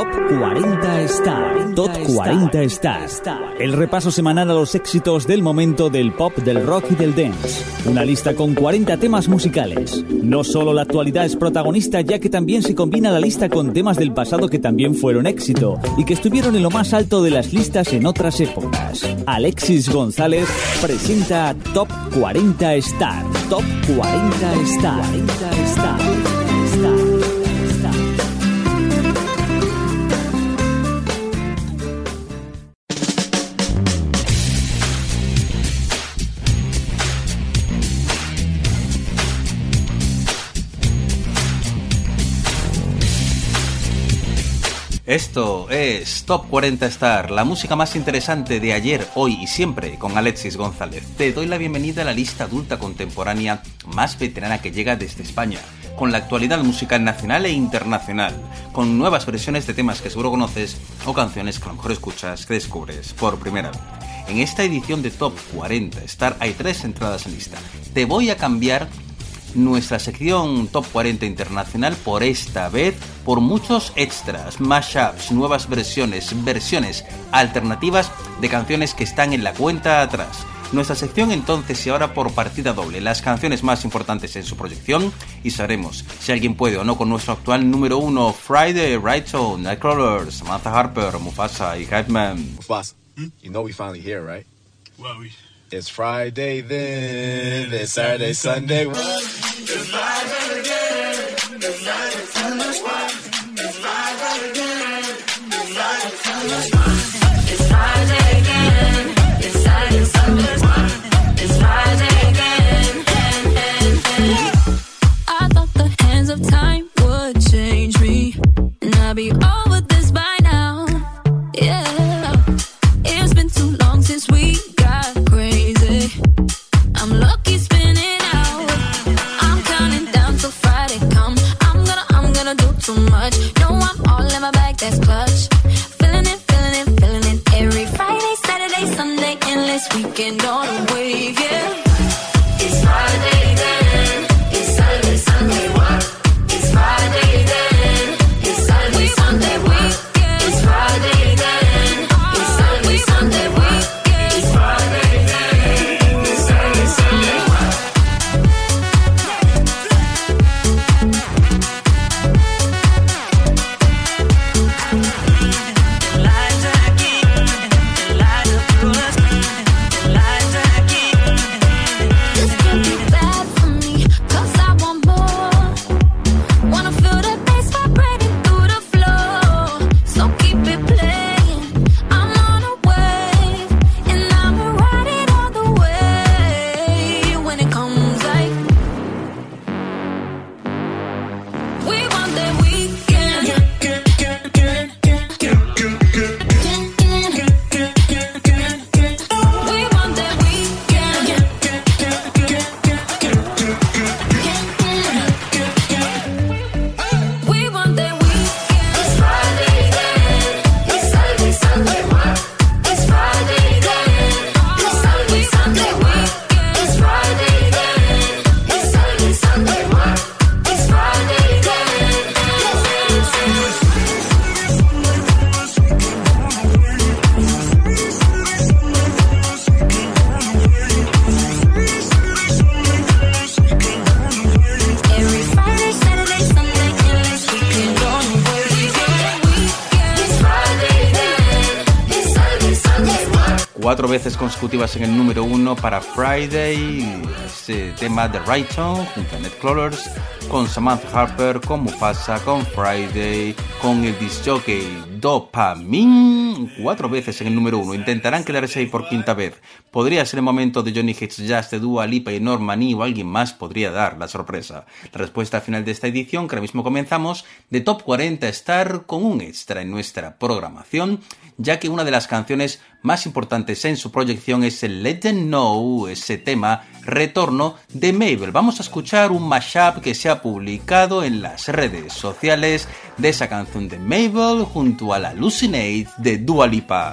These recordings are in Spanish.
Top 40 Star. Top 40 Star. El repaso semanal a los éxitos del momento del pop, del rock y del dance. Una lista con 40 temas musicales. No solo la actualidad es protagonista, ya que también se combina la lista con temas del pasado que también fueron éxito y que estuvieron en lo más alto de las listas en otras épocas. Alexis González presenta Top 40 Star. Top 40 Star. 40 Star. Esto es Top 40 Star, la música más interesante de ayer, hoy y siempre con Alexis González. Te doy la bienvenida a la lista adulta contemporánea más veterana que llega desde España, con la actualidad musical nacional e internacional, con nuevas versiones de temas que seguro conoces o canciones que a lo mejor escuchas que descubres por primera vez. En esta edición de Top 40 Star hay tres entradas en lista. Te voy a cambiar nuestra sección Top 40 Internacional por esta vez por muchos extras, mashups, nuevas versiones, versiones alternativas de canciones que están en la cuenta atrás. Nuestra sección entonces y ahora por partida doble, las canciones más importantes en su proyección y sabremos si alguien puede o no con nuestro actual número uno Friday, Right Zone, Nightcrawlers, Samantha Harper, Mufasa y Hypeman. Mufasa, you know we finally here, right? Well, we... It's Friday then. It's Saturday, Sunday. It's live again. It's live from. It's live again. It's live from. Veces consecutivas en el número uno para Friday, este tema de Tone junto a Nightcrawlers, con Samantha Harper, con Mufasa, con Friday, con el disc jockey Dopamine, cuatro veces en el número uno. Intentarán quedarse ahí por quinta vez. Podría ser el momento de Johnny Hits Jazz de Dua Lipa y Norman E. o alguien más podría dar la sorpresa. La respuesta final de esta edición, que ahora mismo comenzamos, de Top 40 Star con un extra en nuestra programación, ya que una de las canciones más importantes en su proyección es el Let Them Know, ese tema retorno de Mabel. Vamos a escuchar un mashup que se ha publicado en las redes sociales de esa canción de Mabel junto a la Hallucinate de Dua Lipa.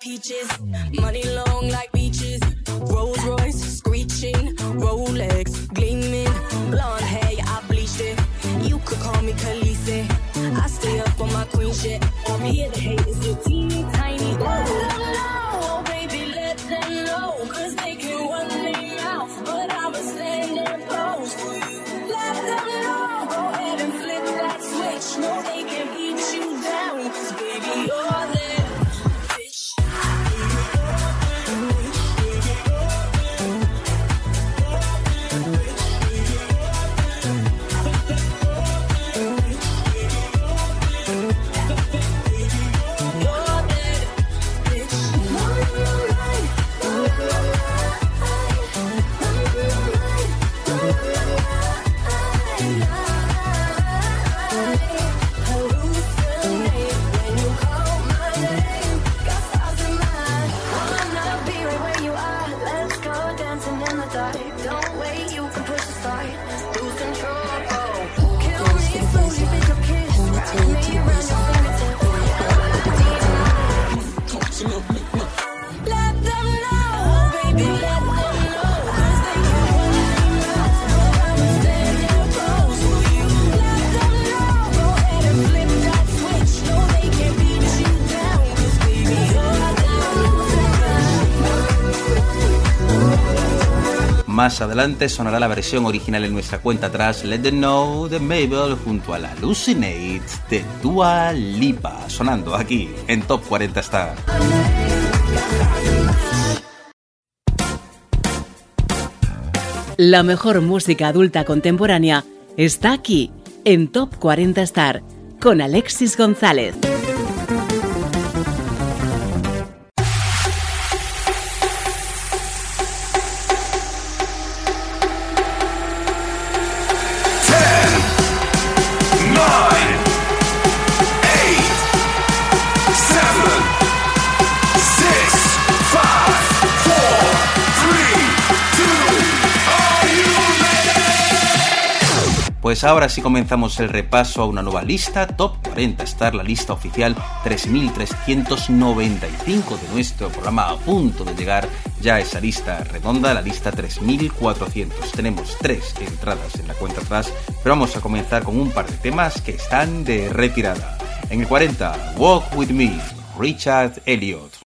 Peaches, mm. money long Más adelante sonará la versión original en nuestra cuenta atrás Let Them Know de Mabel junto a la Hallucinate de Dua Lipa, sonando aquí en Top 40 Star. La mejor música adulta contemporánea está aquí en Top 40 Star con Alexis González. Pues ahora sí comenzamos el repaso a una nueva lista, Top 40 Star, la lista oficial 3395 de nuestro programa a punto de llegar ya a esa lista redonda, la lista 3400. Tenemos tres entradas en la cuenta atrás, pero vamos a comenzar con un par de temas que están de retirada. En el 40, Walk With Me, Richard Elliot.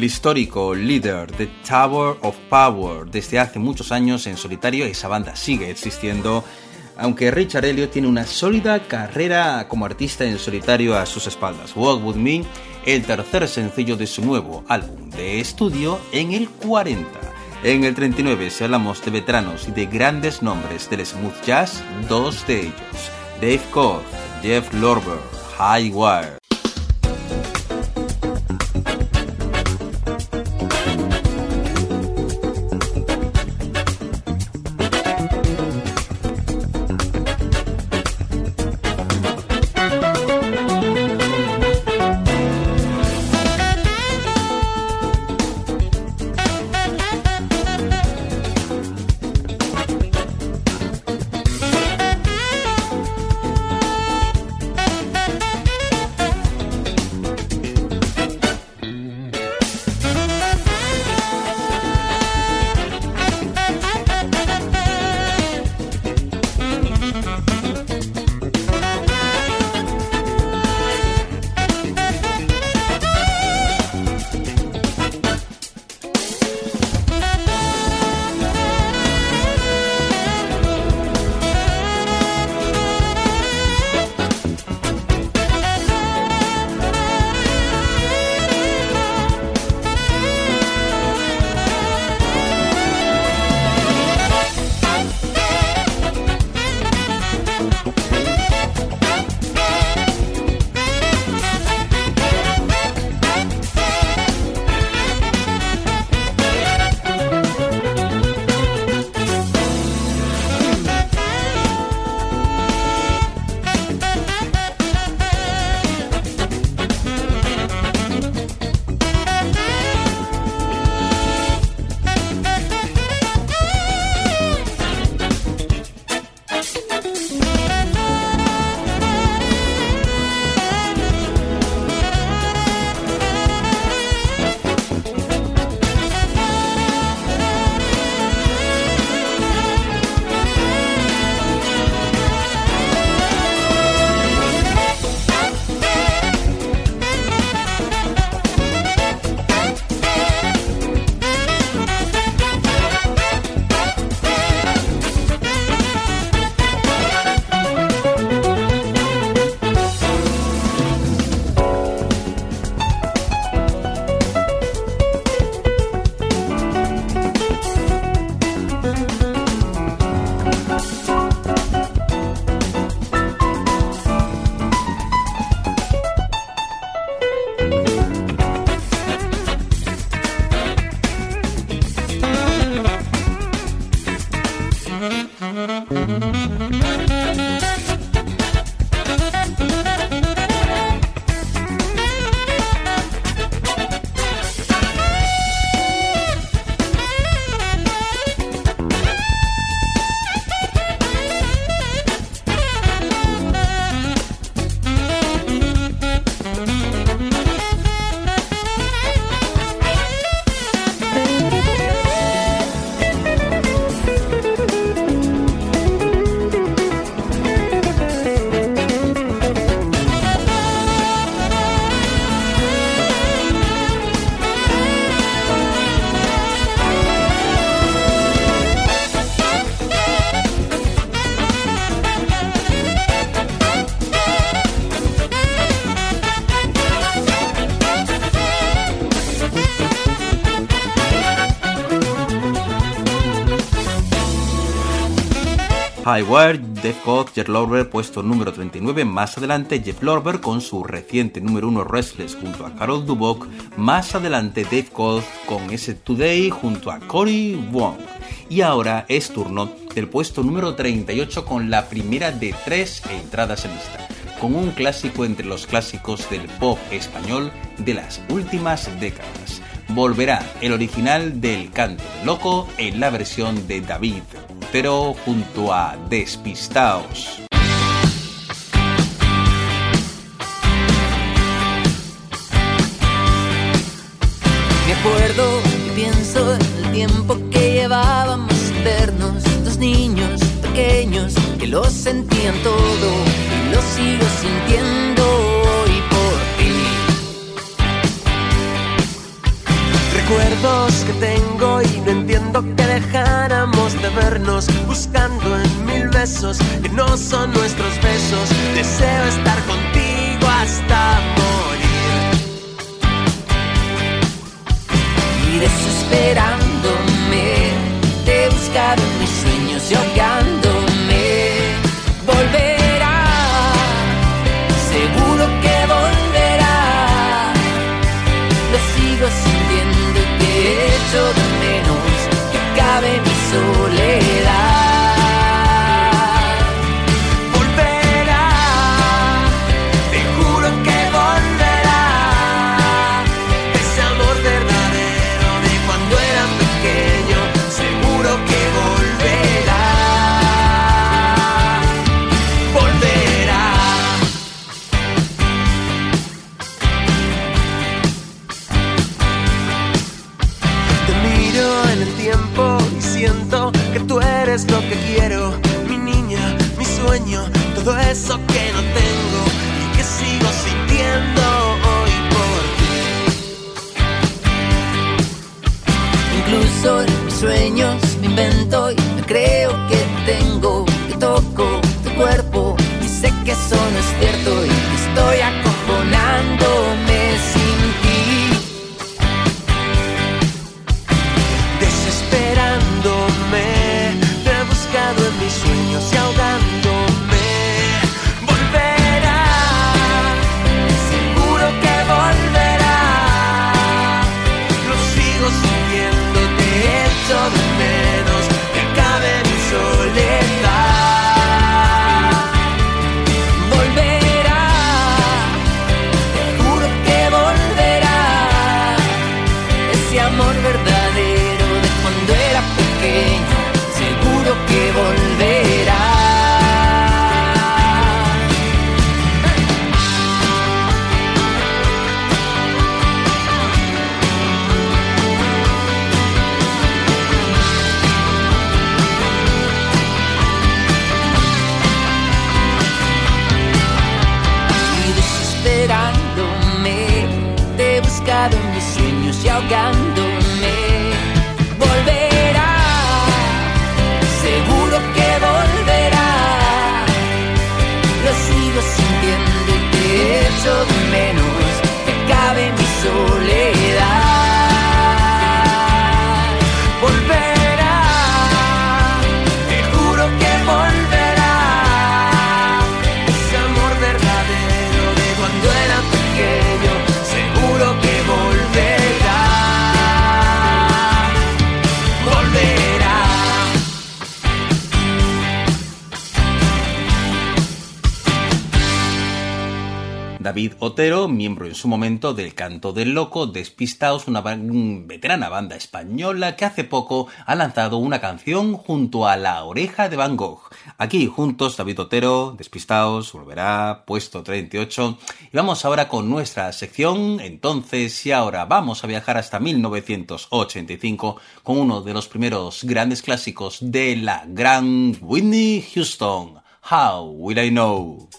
El histórico líder de Tower of Power desde hace muchos años en solitario, esa banda sigue existiendo, aunque Richard Elliot tiene una sólida carrera como artista en solitario a sus espaldas. Walk With Me, el tercer sencillo de su nuevo álbum de estudio en el 40. En el 39, si hablamos de veteranos y de grandes nombres del smooth jazz, dos de ellos, Dave Koch, Jeff Lorber, High Wire. Highwire, Def Code, Jeff Lorber puesto número 39, más adelante Jeff Lorber con su reciente número 1 Restless junto a Carol Duboc, más adelante Dave Code con ese Today junto a Cory Wong. Y ahora es turno del puesto número 38 con la primera de tres entradas en lista, con un clásico entre los clásicos del pop español de las últimas décadas. Volverá el original del canto loco en la versión de David pero junto a Despistaos. Me acuerdo y pienso en el tiempo que llevábamos vernos, dos niños pequeños que lo sentían todo y lo sigo sintiendo Recuerdos que tengo y no entiendo que dejáramos de vernos buscando en mil besos que no son nuestros besos. Deseo estar contigo hasta morir. Y desesperándome, te he en mis sueños y Otero, miembro en su momento del Canto del Loco, Despistaos, una veterana banda española que hace poco ha lanzado una canción junto a La Oreja de Van Gogh. Aquí juntos David Otero, Despistaos, volverá, puesto 38. Y vamos ahora con nuestra sección, entonces y ahora vamos a viajar hasta 1985 con uno de los primeros grandes clásicos de la gran Whitney Houston. How will I know?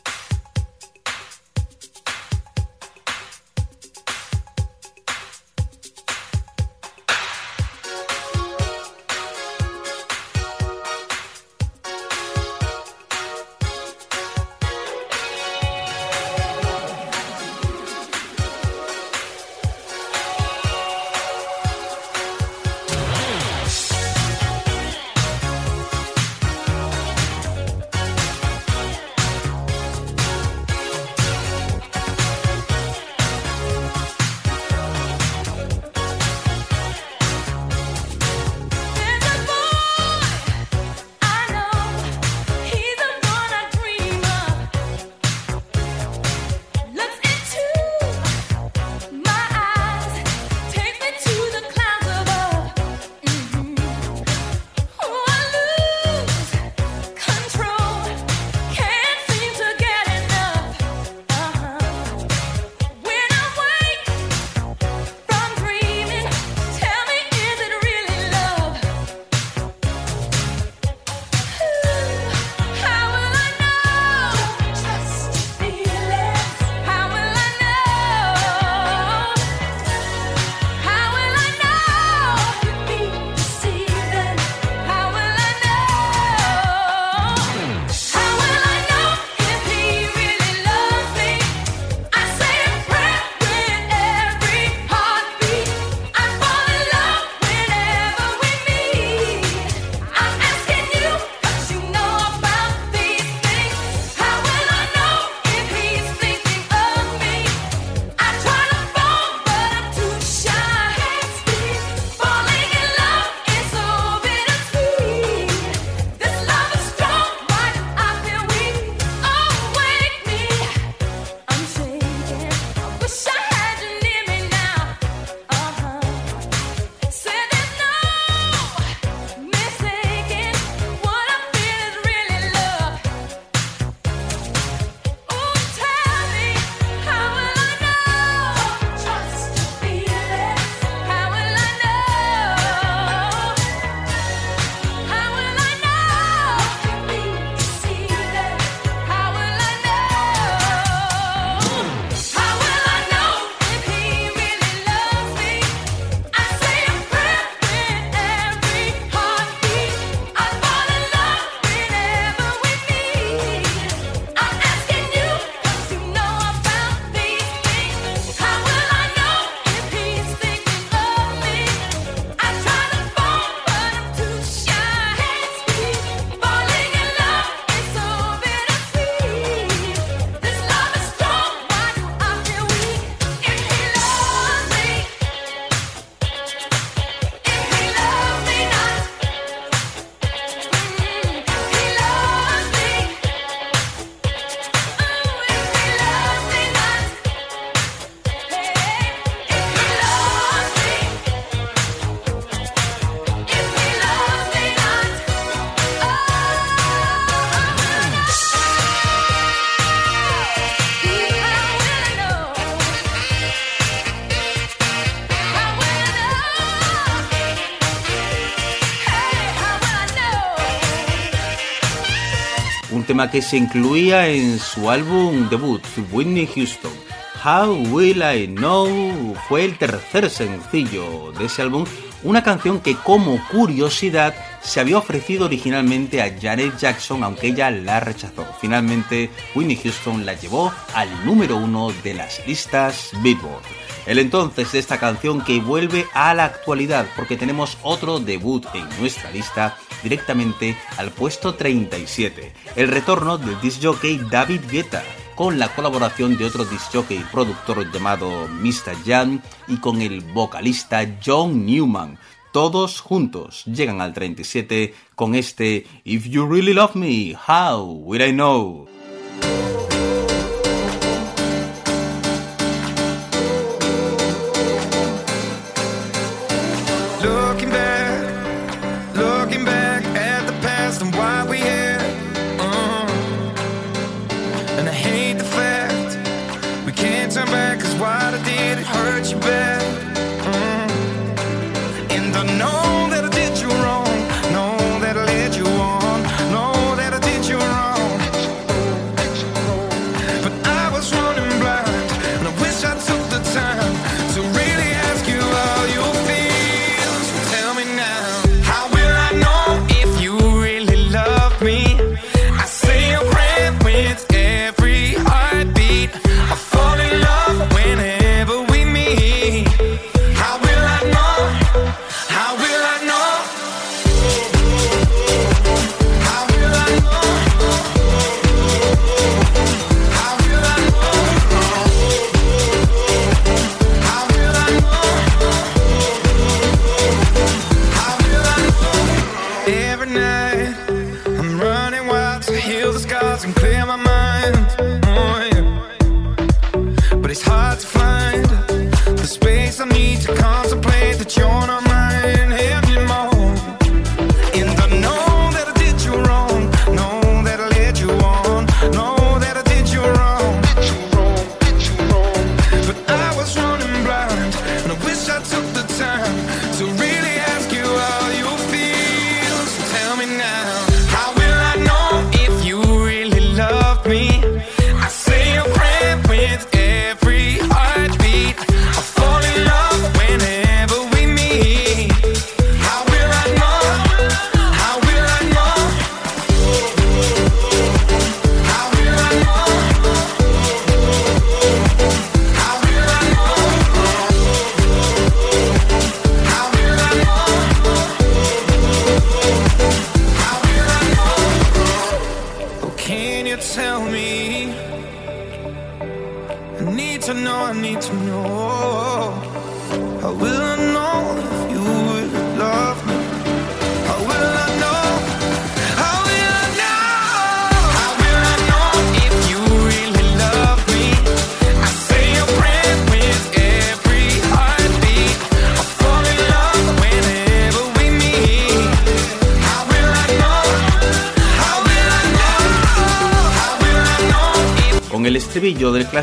Que se incluía en su álbum debut, Whitney Houston. How Will I Know fue el tercer sencillo de ese álbum, una canción que como curiosidad se había ofrecido originalmente a Janet Jackson, aunque ella la rechazó. Finalmente, Whitney Houston la llevó al número uno de las listas Billboard. El entonces de esta canción que vuelve a la actualidad porque tenemos otro debut en nuestra lista directamente al puesto 37, el retorno del disc jockey David Guetta con la colaboración de otro disc jockey y productor llamado Mr. Jan y con el vocalista John Newman. Todos juntos llegan al 37 con este If You Really Love Me, How Will I Know?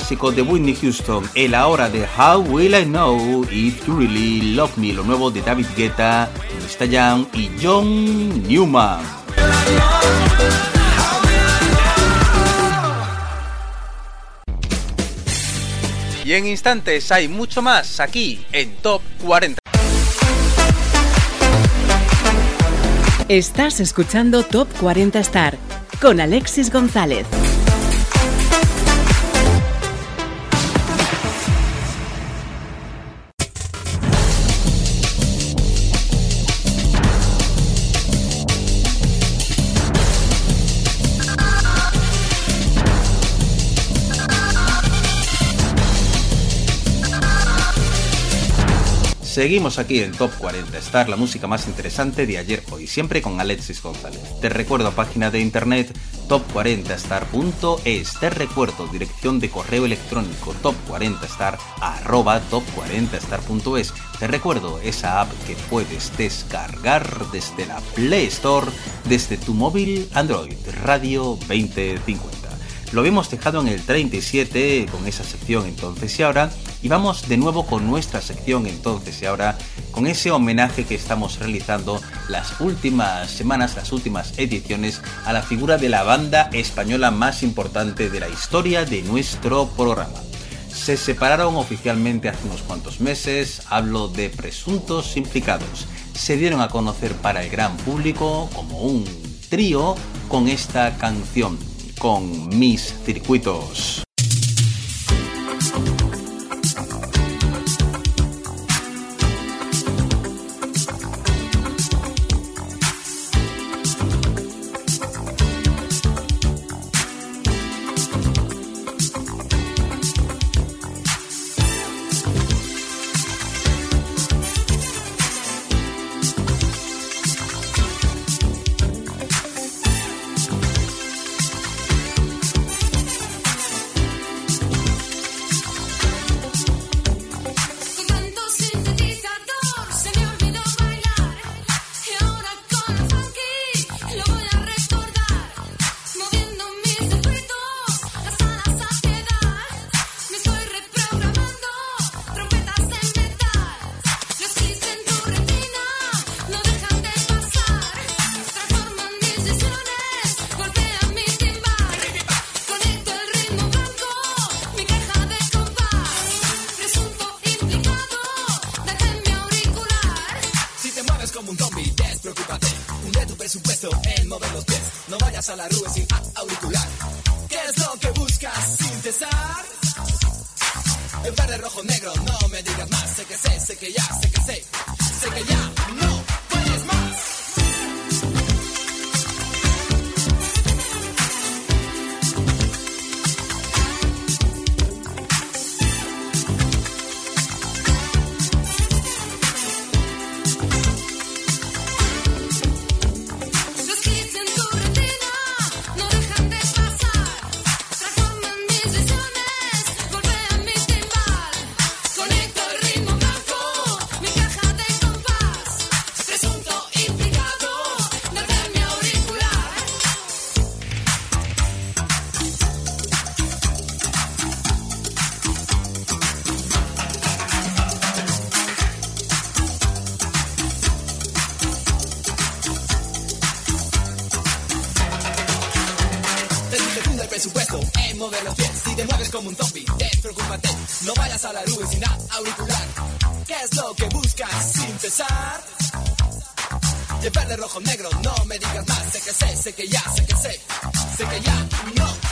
Clásico de Whitney Houston, el ahora de How Will I Know If You Really Love Me, lo nuevo de David Guetta, Mr. Young y John Newman. Y en instantes hay mucho más aquí en Top 40. Estás escuchando Top 40 Star con Alexis González. Seguimos aquí en Top 40 Star, la música más interesante de ayer, hoy, siempre con Alexis González. Te recuerdo página de internet top40star.es. Te recuerdo dirección de correo electrónico top40star top40star.es. Te recuerdo esa app que puedes descargar desde la Play Store, desde tu móvil Android Radio 2050. Lo habíamos dejado en el 37 con esa sección entonces y ahora y vamos de nuevo con nuestra sección entonces y ahora con ese homenaje que estamos realizando las últimas semanas, las últimas ediciones a la figura de la banda española más importante de la historia de nuestro programa. Se separaron oficialmente hace unos cuantos meses, hablo de presuntos implicados. Se dieron a conocer para el gran público como un trío con esta canción con mis circuitos. como un zombie, despreocúpate, no vayas a la nube sin auricular. ¿Qué es lo que buscas sin pesar? De verde, rojo, negro, no me digas más, sé que sé, sé que ya, sé que sé, sé que ya, no.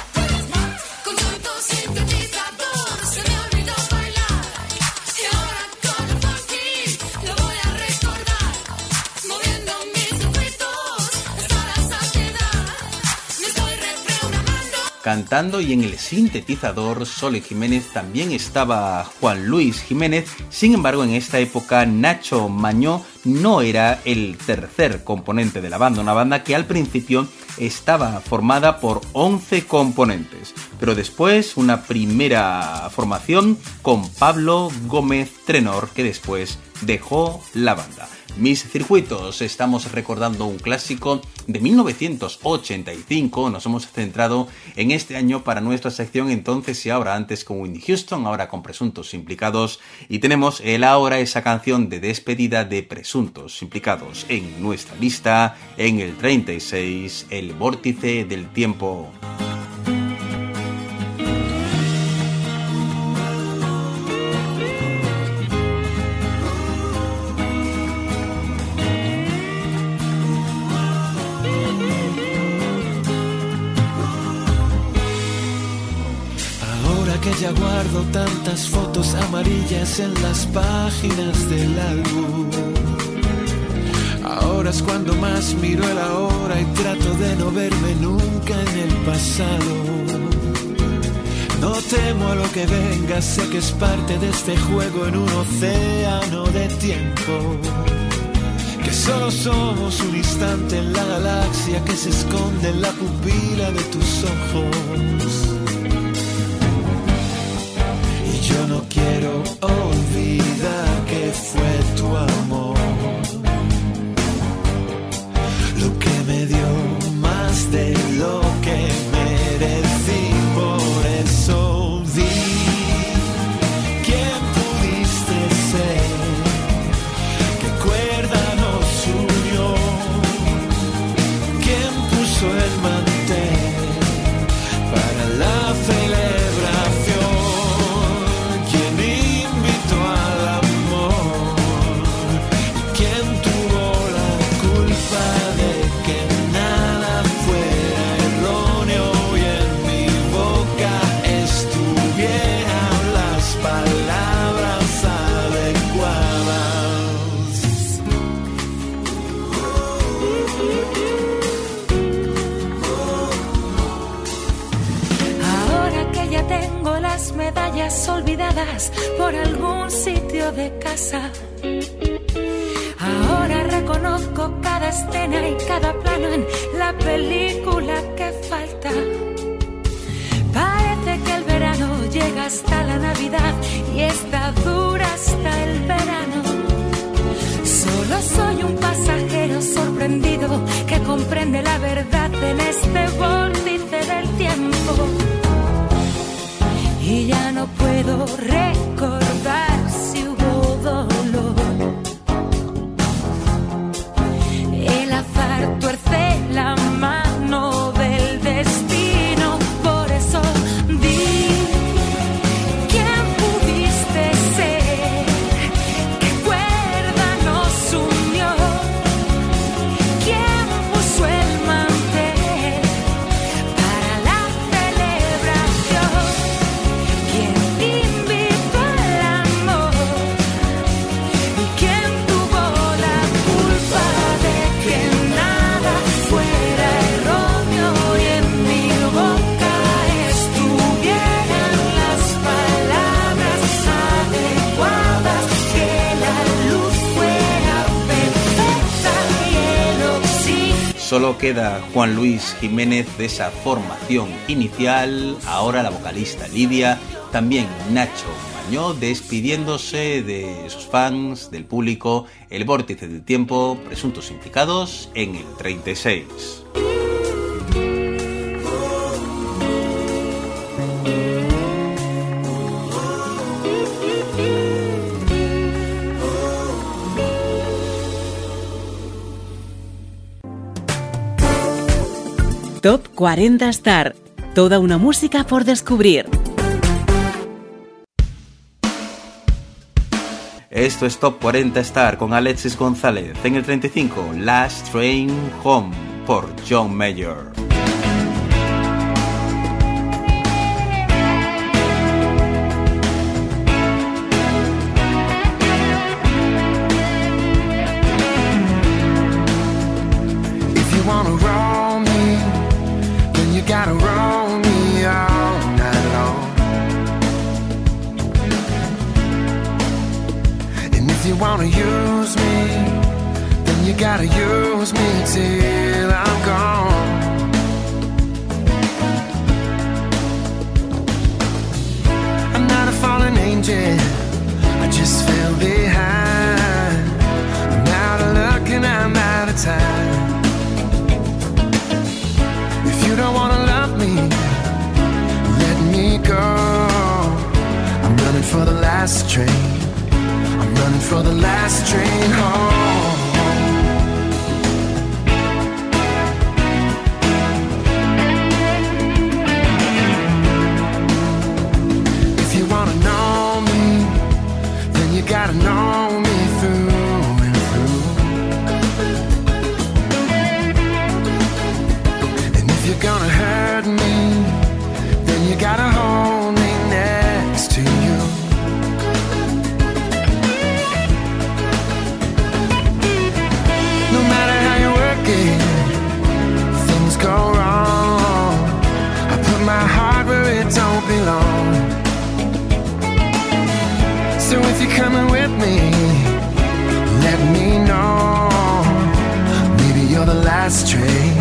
Cantando y en el sintetizador Sole Jiménez también estaba Juan Luis Jiménez, sin embargo en esta época Nacho Mañó no era el tercer componente de la banda, una banda que al principio estaba formada por 11 componentes, pero después una primera formación con Pablo Gómez Trenor que después dejó la banda. Mis circuitos, estamos recordando un clásico de 1985, nos hemos centrado en este año para nuestra sección entonces y ahora antes con Winnie Houston, ahora con presuntos implicados y tenemos el ahora esa canción de despedida de presuntos implicados en nuestra lista en el 36, el vórtice del tiempo. Ya guardo tantas fotos amarillas en las páginas del álbum. Ahora es cuando más miro el ahora y trato de no verme nunca en el pasado. No temo a lo que venga, sé que es parte de este juego en un océano de tiempo. Que solo somos un instante en la galaxia que se esconde en la pupila de tus ojos. Yo no quiero olvidar que fue tu amor lo que me dio más de lo que merecí. Por algún sitio de casa. Ahora reconozco cada escena y cada plano en la película que falta. Parece que el verano llega hasta la Navidad y está dura hasta el verano. Solo soy un pasajero sorprendido que comprende la verdad en este Queda Juan Luis Jiménez de esa formación inicial, ahora la vocalista Lidia, también Nacho Mañó despidiéndose de sus fans, del público, el vórtice del tiempo, presuntos implicados en el 36. 40 Star. Toda una música por descubrir. Esto es Top 40 Star con Alexis González. En el 35, Last Train Home por John Mayer. So if you're coming with me, let me know. Maybe you're the last train.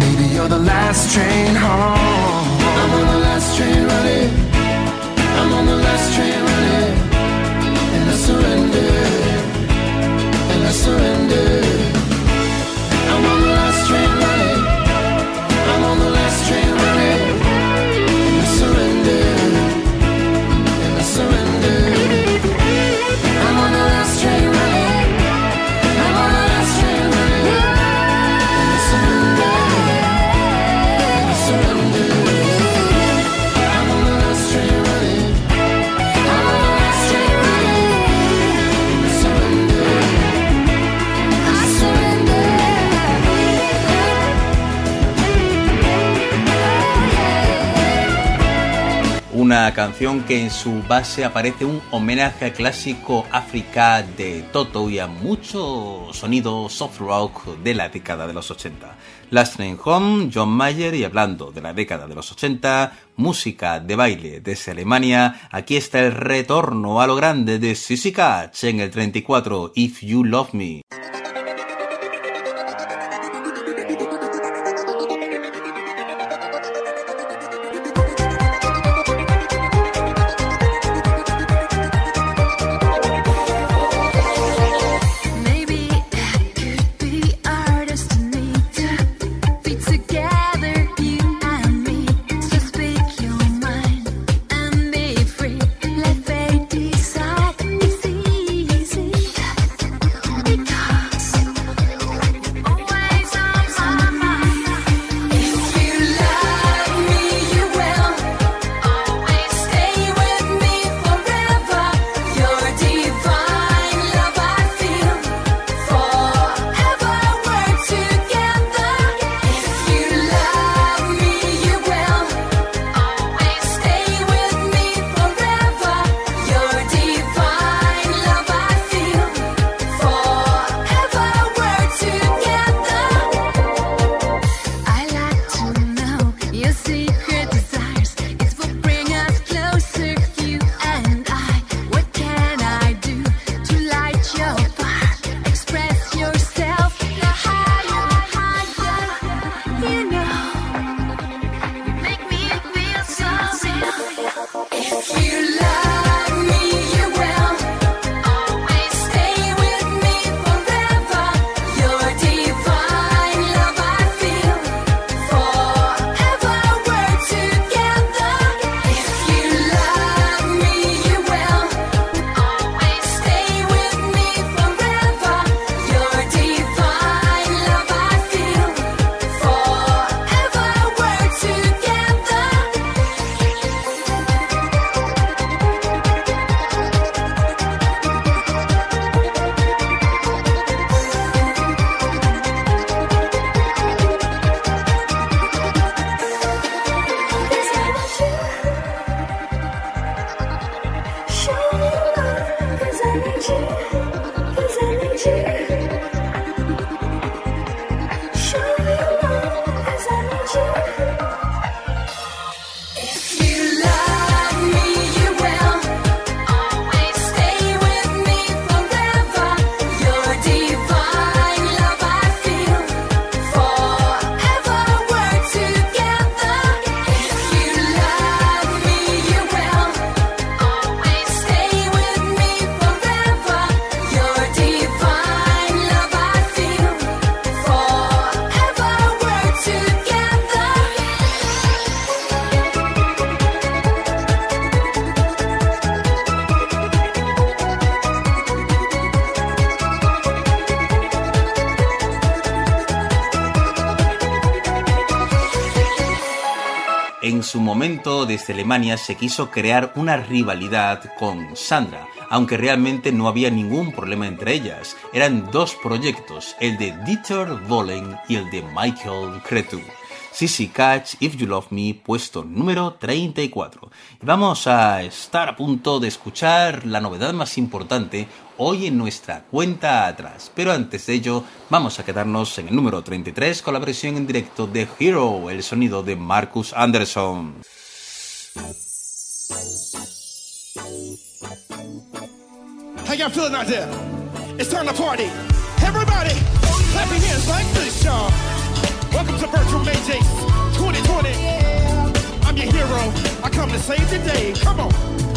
Maybe you're the last train home. I'm on the last train running. I'm on the last train running. And I surrender. And I surrender. Una canción que en su base aparece un homenaje al clásico África de Toto y a mucho sonido soft rock de la década de los 80. Last Train Home, John Mayer y hablando de la década de los 80, música de baile desde Alemania, aquí está el retorno a lo grande de Sissy Catch en el 34, If You Love Me. i need you desde Alemania se quiso crear una rivalidad con Sandra, aunque realmente no había ningún problema entre ellas. Eran dos proyectos, el de Dieter Bohlen y el de Michael Cretu. Sissy Catch, If You Love Me, puesto número 34. Y vamos a estar a punto de escuchar la novedad más importante hoy en nuestra cuenta atrás. Pero antes de ello, vamos a quedarnos en el número 33 con la versión en directo de Hero, el sonido de Marcus Anderson. How y'all feeling out there? It's time to party. Everybody, clap your hands like this, y'all. Welcome to Virtual Mayday 2020. I'm your hero. I come to save the day. Come on.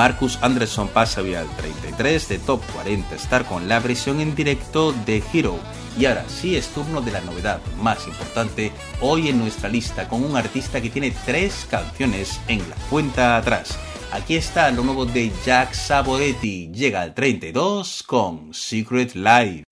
Marcus Anderson pasa vía al 33 de Top 40 Star con la versión en directo de Hero. Y ahora sí es turno de la novedad más importante hoy en nuestra lista con un artista que tiene tres canciones en la cuenta atrás. Aquí está lo nuevo de Jack Saboretti, llega al 32 con Secret Life.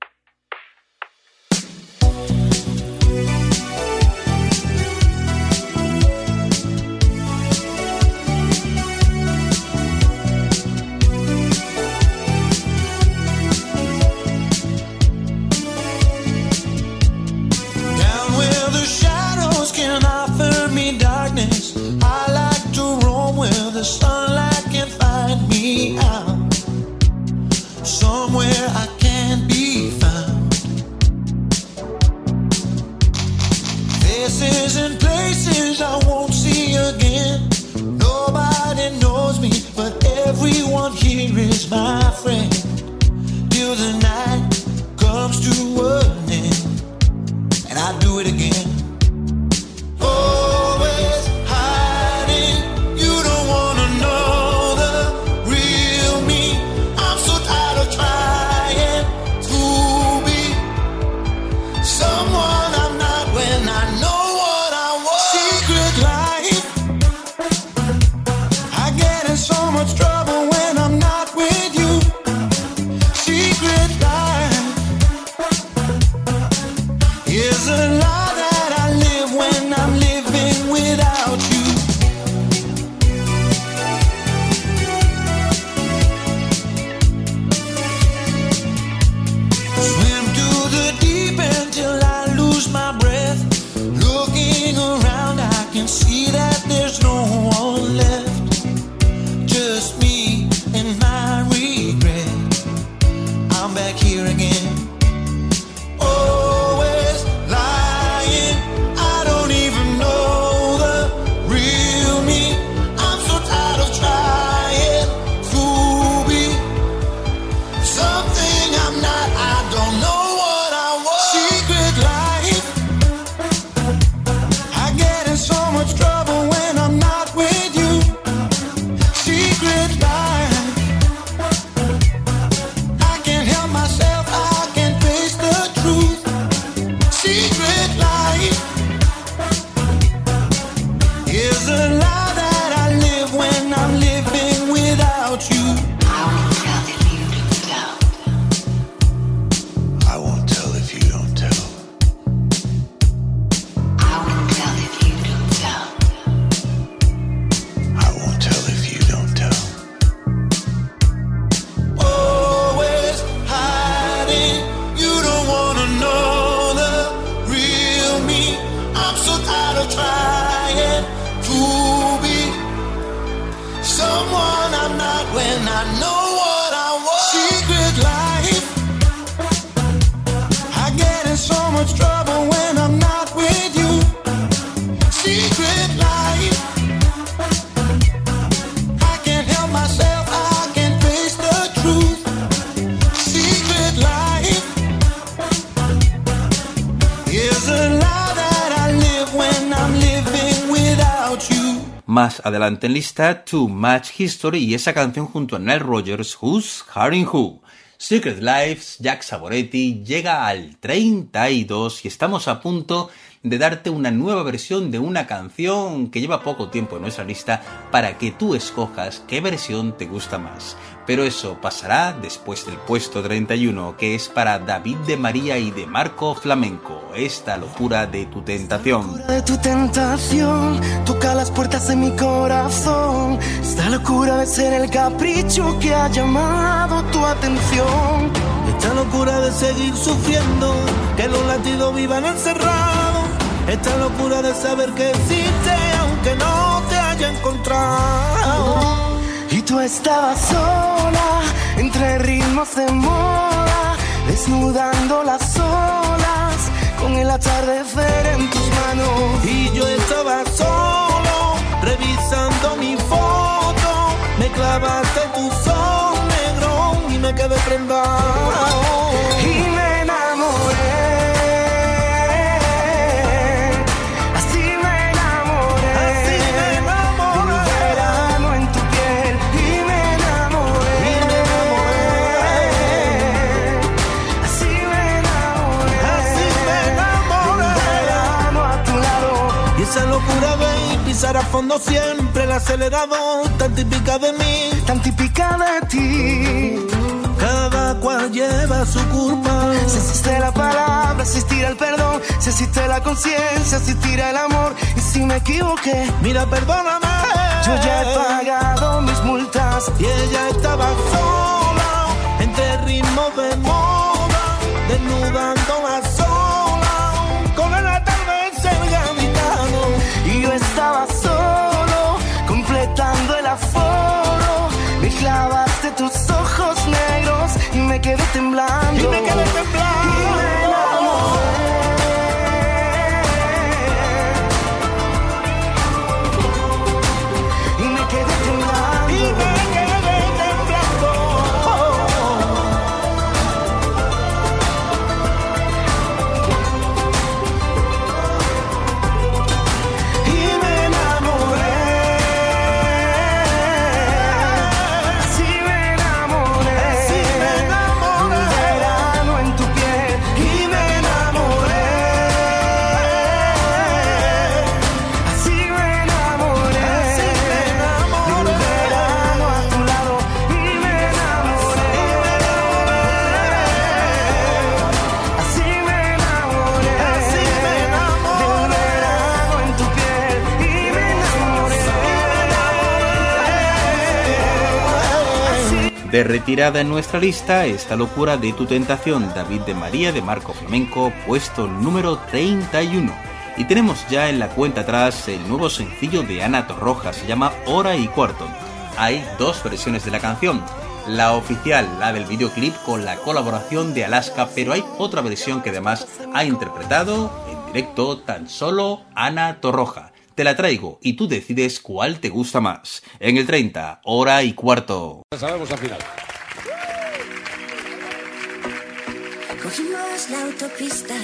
En lista, Too Much History y esa canción junto a Nile Rogers, Who's Hiring Who. Secret Lives, Jack Saboretti, llega al 32 y estamos a punto de darte una nueva versión de una canción que lleva poco tiempo en nuestra lista para que tú escojas qué versión te gusta más pero eso pasará después del puesto 31, que es para David de María y de Marco Flamenco, esta locura de tu tentación. De tu tentación, toca las puertas de mi corazón, esta locura de ser el capricho que ha llamado tu atención. Esta locura de seguir sufriendo, que los latidos vivan encerrados. Esta locura de saber que existe aunque no te haya encontrado. Tú estabas sola, entre ritmos de moda, desnudando las olas, con el atardecer en tus manos. Y yo estaba solo, revisando mi foto, me clavaste tu sol negro y me quedé prendado. Fondo siempre el acelerador, tan típica de mí, tan típica de ti. Cada cual lleva su culpa. Si existe la palabra, existirá el perdón. Si existe la conciencia, existirá el amor. Y si me equivoqué, mira, perdóname. Yo ya he pagado mis multas. Y ella estaba sola, entre ritmos de moda, desnudando me quedé De retirada en nuestra lista, esta locura de tu tentación, David de María de Marco Flamenco, puesto número 31. Y tenemos ya en la cuenta atrás el nuevo sencillo de Ana Torroja, se llama Hora y Cuarto. Hay dos versiones de la canción, la oficial, la del videoclip con la colaboración de Alaska, pero hay otra versión que además ha interpretado en directo tan solo Ana Torroja. Te la traigo y tú decides cuál te gusta más. En el 30, hora y cuarto. Sabemos al final. Cogimos la autopista,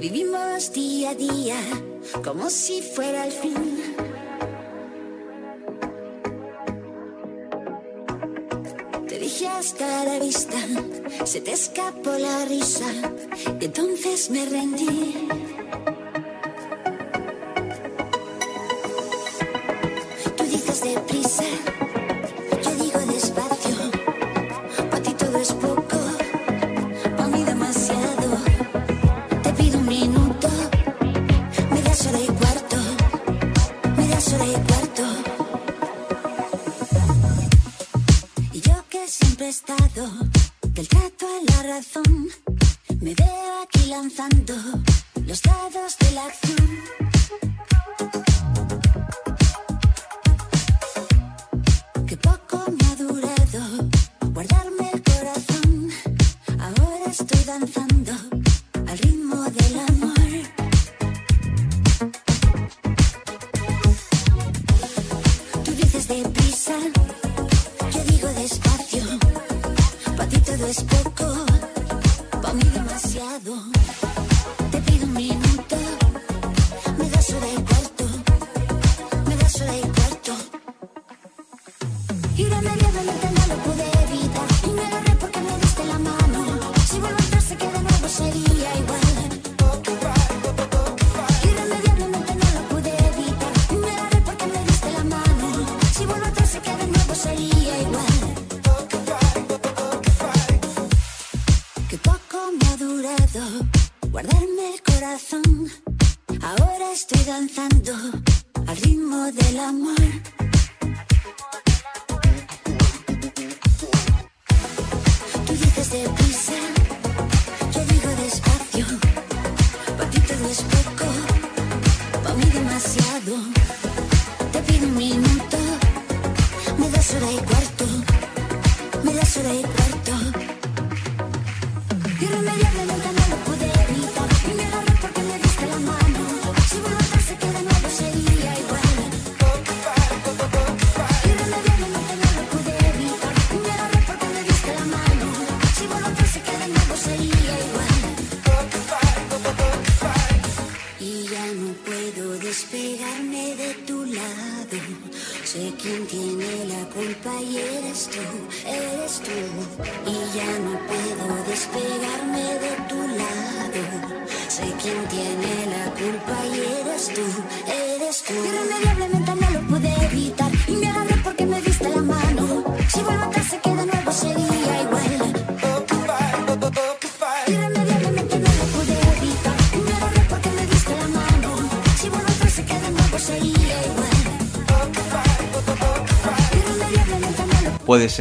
vivimos día a día, como si fuera el fin. Te dije hasta la vista, se te escapó la risa, y entonces me rendí.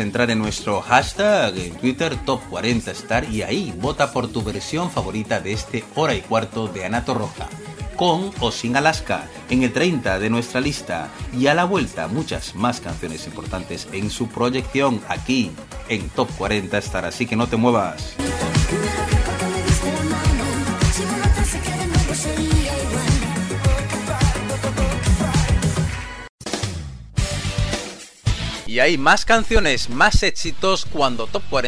Entrar en nuestro hashtag en Twitter Top40Star y ahí vota por tu versión favorita de este hora y cuarto de Anato Roja. Con o sin Alaska, en el 30 de nuestra lista y a la vuelta muchas más canciones importantes en su proyección aquí en Top 40 Star, así que no te muevas. Hay más canciones, más éxitos cuando Top 40